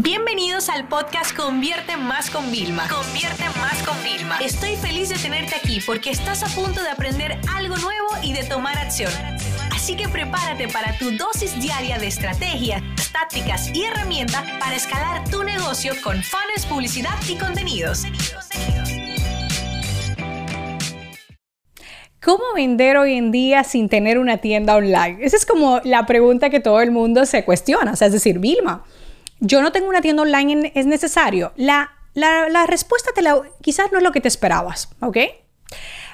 Bienvenidos al podcast Convierte Más con Vilma. Convierte Más con Vilma. Estoy feliz de tenerte aquí porque estás a punto de aprender algo nuevo y de tomar acción. Así que prepárate para tu dosis diaria de estrategias, tácticas y herramientas para escalar tu negocio con fans, publicidad y contenidos. ¿Cómo vender hoy en día sin tener una tienda online? Esa es como la pregunta que todo el mundo se cuestiona. Es decir, Vilma, yo no tengo una tienda online, ¿es necesario? La, la, respuesta te la, quizás no es lo que te esperabas, ¿ok?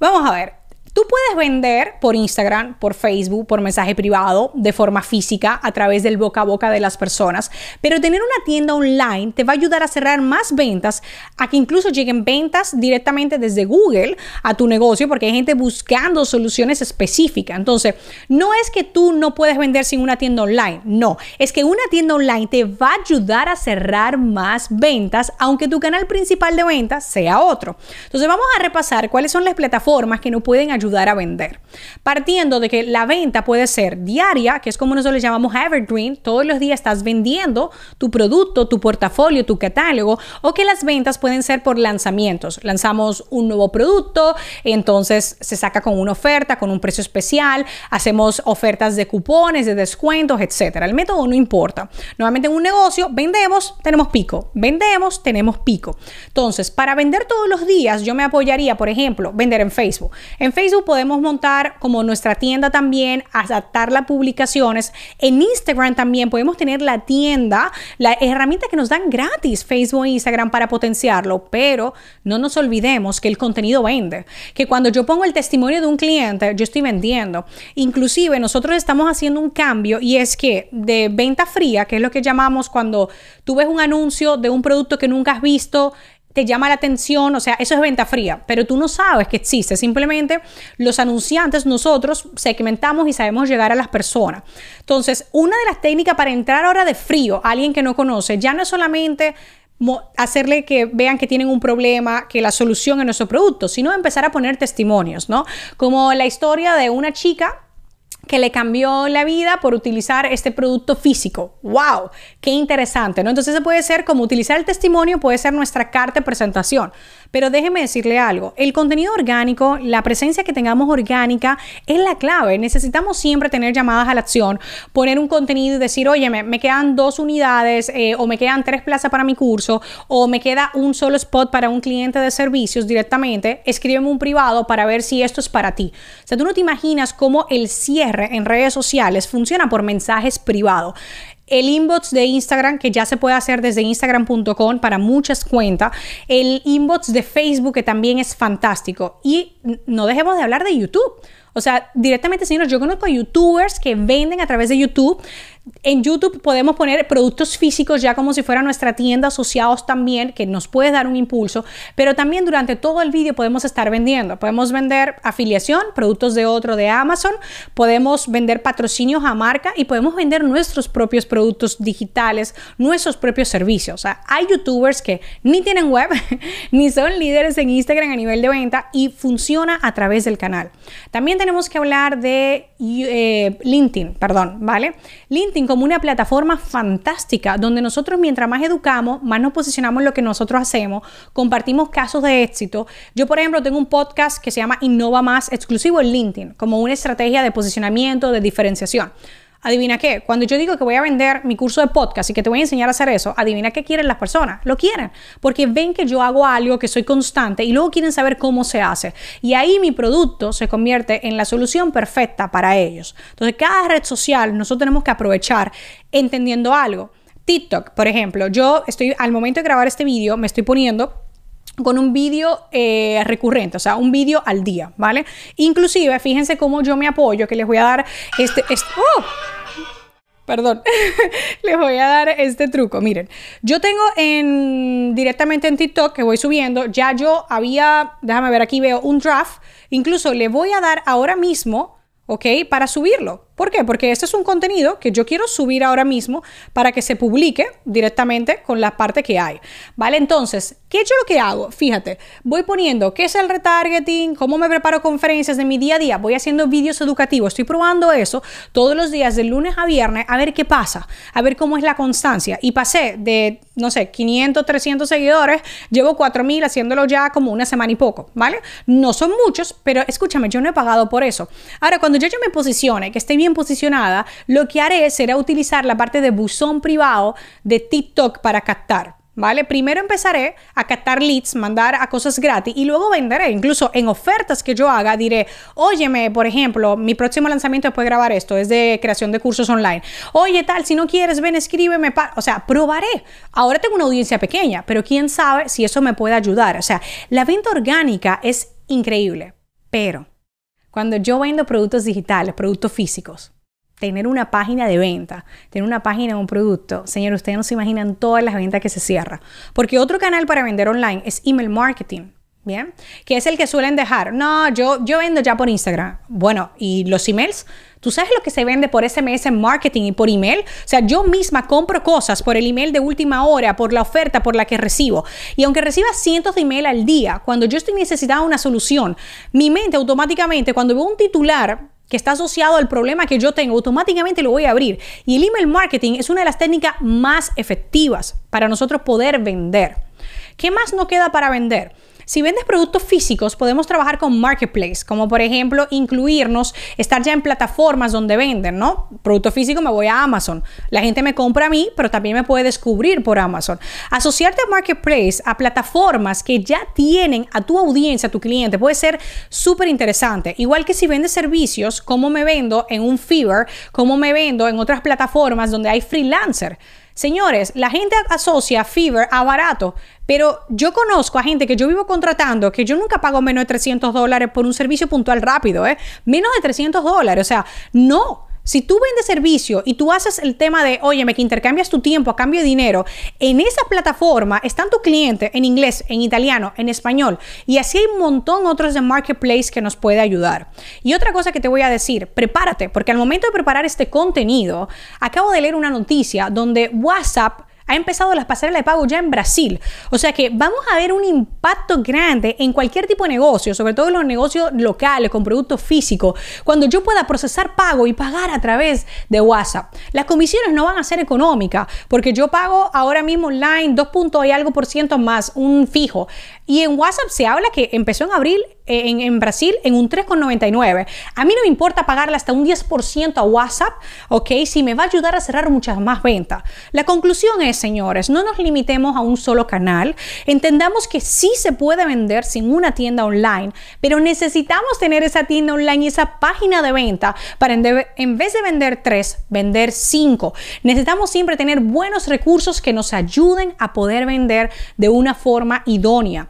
Vamos a ver, Tú puedes vender por Instagram, por Facebook, por mensaje privado, de forma física, a través del boca a boca de las personas, pero tener una tienda online te va a ayudar a cerrar más ventas, a que incluso lleguen ventas directamente desde Google a tu negocio, porque hay gente buscando soluciones específicas. Entonces, no es que tú no puedes vender sin una tienda online, no, es que una tienda online te va a ayudar a cerrar más ventas, aunque tu canal principal de ventas sea otro. Entonces, vamos a repasar cuáles son las plataformas que nos pueden ayudar a vender. Partiendo de que la venta puede ser diaria, que es como nosotros le llamamos evergreen, todos los días estás vendiendo tu producto, tu portafolio, tu catálogo, o que las ventas pueden ser por lanzamientos. Lanzamos un nuevo producto, entonces se saca con una oferta, con un precio especial, hacemos ofertas de cupones, de descuentos, etcétera. El método no importa. Nuevamente en un negocio vendemos, tenemos pico, vendemos, tenemos pico. Entonces, para vender todos los días, yo me apoyaría, por ejemplo, vender en Facebook. En Facebook podemos montar como nuestra tienda también, adaptar las publicaciones. En Instagram también podemos tener la tienda, la herramienta que nos dan gratis, Facebook e Instagram para potenciarlo, pero no nos olvidemos que el contenido vende, que cuando yo pongo el testimonio de un cliente, yo estoy vendiendo. Inclusive nosotros estamos haciendo un cambio y es que de venta fría, que es lo que llamamos cuando tú ves un anuncio de un producto que nunca has visto, te llama la atención, o sea, eso es venta fría, pero tú no sabes que existe, simplemente los anunciantes nosotros segmentamos y sabemos llegar a las personas. Entonces, una de las técnicas para entrar ahora de frío a alguien que no conoce, ya no es solamente hacerle que vean que tienen un problema, que la solución es nuestro producto, sino empezar a poner testimonios, ¿no? Como la historia de una chica que le cambió la vida por utilizar este producto físico. ¡Wow! ¡Qué interesante! ¿no? Entonces, puede ser como utilizar el testimonio, puede ser nuestra carta de presentación. Pero déjeme decirle algo, el contenido orgánico, la presencia que tengamos orgánica es la clave. Necesitamos siempre tener llamadas a la acción, poner un contenido y decir, oye, me, quedan dos unidades eh, o me quedan tres plazas para mi curso o me queda un solo spot para un cliente de servicios directamente, escríbeme un privado para ver si esto es para ti. O sea, tú no te imaginas cómo el cierre en redes sociales funciona por mensajes privados el inbox de Instagram, que ya se puede hacer desde instagram.com para muchas cuentas, el inbox de Facebook, que también es fantástico. Y no dejemos de hablar de YouTube. O sea, directamente, señores, yo conozco youtubers que venden a través de YouTube en YouTube podemos poner productos físicos ya como si fuera nuestra tienda asociados también, que nos puede dar un impulso, pero también durante todo el vídeo podemos estar vendiendo. Podemos vender afiliación, productos de otro de Amazon, podemos vender patrocinios a marca y podemos vender nuestros propios productos digitales, nuestros propios servicios. O sea, hay youtubers que ni tienen web, ni son líderes en Instagram a nivel de venta y funciona a través del canal. También tenemos que hablar de eh, LinkedIn, perdón, ¿vale? LinkedIn como una plataforma fantástica donde nosotros mientras más educamos, más nos posicionamos en lo que nosotros hacemos, compartimos casos de éxito. Yo, por ejemplo, tengo un podcast que se llama Innova Más, exclusivo en LinkedIn, como una estrategia de posicionamiento, de diferenciación. Adivina qué, cuando yo digo que voy a vender mi curso de podcast y que te voy a enseñar a hacer eso, adivina qué quieren las personas. Lo quieren, porque ven que yo hago algo, que soy constante y luego quieren saber cómo se hace. Y ahí mi producto se convierte en la solución perfecta para ellos. Entonces, cada red social nosotros tenemos que aprovechar entendiendo algo. TikTok, por ejemplo, yo estoy al momento de grabar este vídeo, me estoy poniendo con un vídeo eh, recurrente, o sea, un vídeo al día, ¿vale? Inclusive, fíjense cómo yo me apoyo, que les voy a dar este... ¡oh! Perdón, les voy a dar este truco. Miren, yo tengo en directamente en TikTok que voy subiendo, ya yo había, déjame ver aquí, veo un draft, incluso le voy a dar ahora mismo, ¿ok? Para subirlo. ¿Por qué? Porque este es un contenido que yo quiero subir ahora mismo para que se publique directamente con la parte que hay. ¿Vale? Entonces, ¿qué yo lo que hago? Fíjate, voy poniendo qué es el retargeting, cómo me preparo conferencias de mi día a día, voy haciendo vídeos educativos, estoy probando eso todos los días de lunes a viernes a ver qué pasa, a ver cómo es la constancia. Y pasé de, no sé, 500, 300 seguidores, llevo 4000 haciéndolo ya como una semana y poco, ¿vale? No son muchos, pero escúchame, yo no he pagado por eso. Ahora, cuando yo, yo me posicione, que esté bien posicionada, lo que haré será utilizar la parte de buzón privado de TikTok para captar. ¿Vale? Primero empezaré a captar leads, mandar a cosas gratis y luego venderé. Incluso en ofertas que yo haga, diré, óyeme, por ejemplo, mi próximo lanzamiento después de grabar esto es de creación de cursos online. Oye, tal, si no quieres, ven, escríbeme. O sea, probaré. Ahora tengo una audiencia pequeña, pero quién sabe si eso me puede ayudar. O sea, la venta orgánica es increíble, pero cuando yo vendo productos digitales, productos físicos, tener una página de venta, tener una página de un producto, señor, ustedes no se imaginan todas las ventas que se cierran. Porque otro canal para vender online es email marketing. ¿Bien? Que es el que suelen dejar. No, yo, yo vendo ya por Instagram. Bueno, ¿y los emails? ¿Tú sabes lo que se vende por SMS marketing y por email? O sea, yo misma compro cosas por el email de última hora, por la oferta por la que recibo. Y aunque reciba cientos de email al día, cuando yo estoy necesitando una solución, mi mente automáticamente, cuando veo un titular que está asociado al problema que yo tengo, automáticamente lo voy a abrir. Y el email marketing es una de las técnicas más efectivas para nosotros poder vender. ¿Qué más no queda para vender? Si vendes productos físicos, podemos trabajar con marketplace, como por ejemplo incluirnos, estar ya en plataformas donde venden, ¿no? Producto físico me voy a Amazon. La gente me compra a mí, pero también me puede descubrir por Amazon. Asociarte a marketplace, a plataformas que ya tienen a tu audiencia, a tu cliente, puede ser súper interesante. Igual que si vendes servicios, cómo me vendo en un Fiverr, cómo me vendo en otras plataformas donde hay freelancer. Señores, la gente asocia Fiverr a barato, pero yo conozco a gente que yo vivo contratando que yo nunca pago menos de 300 dólares por un servicio puntual rápido, ¿eh? Menos de 300 dólares, o sea, no. Si tú vendes servicio y tú haces el tema de, óyeme, que intercambias tu tiempo a cambio de dinero, en esa plataforma están tus clientes en inglés, en italiano, en español. Y así hay un montón otros de Marketplace que nos puede ayudar. Y otra cosa que te voy a decir, prepárate, porque al momento de preparar este contenido, acabo de leer una noticia donde WhatsApp ha empezado las pasarelas de pago ya en Brasil. O sea que vamos a ver un impacto grande en cualquier tipo de negocio, sobre todo en los negocios locales con productos físicos, cuando yo pueda procesar pago y pagar a través de WhatsApp. Las comisiones no van a ser económicas porque yo pago ahora mismo online 2 puntos y algo por ciento más, un fijo. Y en WhatsApp se habla que empezó en abril en, Brasil en un 3,99. A mí no me importa pagarle hasta un 10% a WhatsApp, ¿ok? Si me va a ayudar a cerrar muchas más ventas. La conclusión es, señores, no nos limitemos a un solo canal. Entendamos que sí se puede vender sin una tienda online, pero necesitamos tener esa tienda online y esa página de venta para en vez de vender tres, vender cinco. Necesitamos siempre tener buenos recursos que nos ayuden a poder vender de una forma idónea.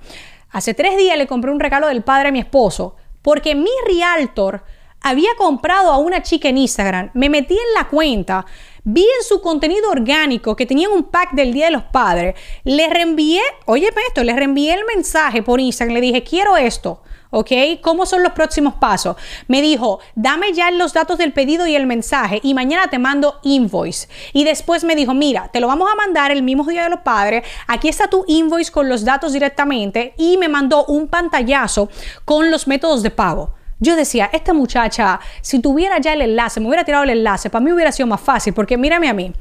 Hace tres días le compré un regalo del padre a mi esposo porque mi realtor había comprado a una chica en Instagram. Me metí en la cuenta, vi en su contenido orgánico que tenían un pack del Día de los Padres. Le reenvié, oye esto, le reenvié el mensaje por Instagram. Le dije, quiero esto. ¿Ok? ¿Cómo son los próximos pasos? Me dijo, dame ya los datos del pedido y el mensaje y mañana te mando invoice. Y después me dijo, mira, te lo vamos a mandar el mismo día de los padres, aquí está tu invoice con los datos directamente y me mandó un pantallazo con los métodos de pago. Yo decía, esta muchacha, si tuviera ya el enlace, me hubiera tirado el enlace, para mí hubiera sido más fácil, porque mírame a mí.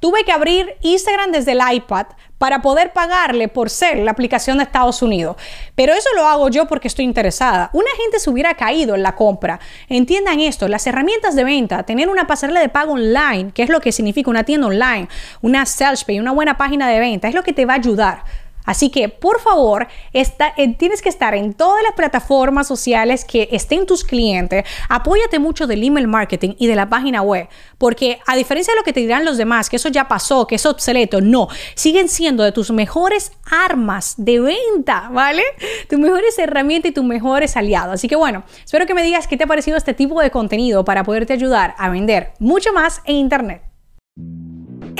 Tuve que abrir Instagram desde el iPad para poder pagarle por ser la aplicación de Estados Unidos. Pero eso lo hago yo porque estoy interesada. Una gente se hubiera caído en la compra. Entiendan esto, las herramientas de venta, tener una pasarela de pago online, que es lo que significa una tienda online, una sales page, una buena página de venta, es lo que te va a ayudar Así que, por favor, eh, tienes que estar en todas las plataformas sociales que estén tus clientes. Apóyate mucho del email marketing y de la página web, porque a diferencia de lo que te dirán los demás, que eso ya pasó, que es obsoleto, no, siguen siendo de tus mejores armas de venta, ¿vale? Tus mejores herramientas y tus mejores aliados. Así que bueno, espero que me digas qué te ha parecido este tipo de contenido para poderte ayudar a vender mucho más en Internet.